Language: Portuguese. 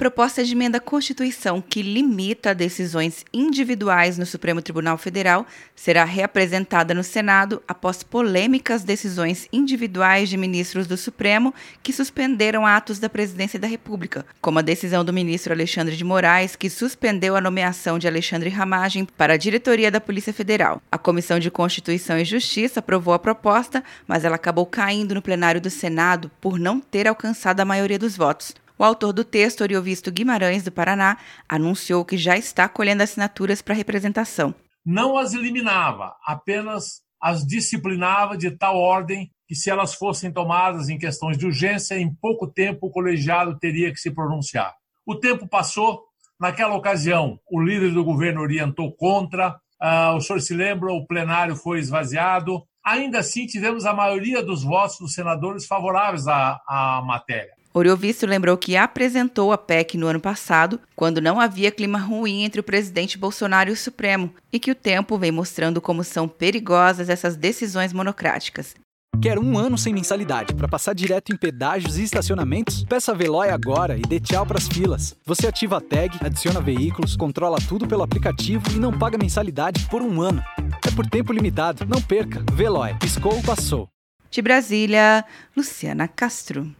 proposta de emenda à Constituição que limita decisões individuais no Supremo Tribunal Federal será reapresentada no Senado após polêmicas decisões individuais de ministros do Supremo que suspenderam atos da Presidência da República, como a decisão do ministro Alexandre de Moraes, que suspendeu a nomeação de Alexandre Ramagem para a diretoria da Polícia Federal. A Comissão de Constituição e Justiça aprovou a proposta, mas ela acabou caindo no plenário do Senado por não ter alcançado a maioria dos votos. O autor do texto, Oriovisto Guimarães, do Paraná, anunciou que já está colhendo assinaturas para representação. Não as eliminava, apenas as disciplinava de tal ordem que, se elas fossem tomadas em questões de urgência, em pouco tempo o colegiado teria que se pronunciar. O tempo passou, naquela ocasião, o líder do governo orientou contra, uh, o senhor se lembra, o plenário foi esvaziado. Ainda assim, tivemos a maioria dos votos dos senadores favoráveis à, à matéria. Oriovisto lembrou que apresentou a PEC no ano passado, quando não havia clima ruim entre o presidente Bolsonaro e o Supremo, e que o tempo vem mostrando como são perigosas essas decisões monocráticas. Quer um ano sem mensalidade para passar direto em pedágios e estacionamentos? Peça a Veloy agora e dê tchau para as filas. Você ativa a tag, adiciona veículos, controla tudo pelo aplicativo e não paga mensalidade por um ano. É por tempo limitado. Não perca. Veloy. Piscou, passou. De Brasília, Luciana Castro.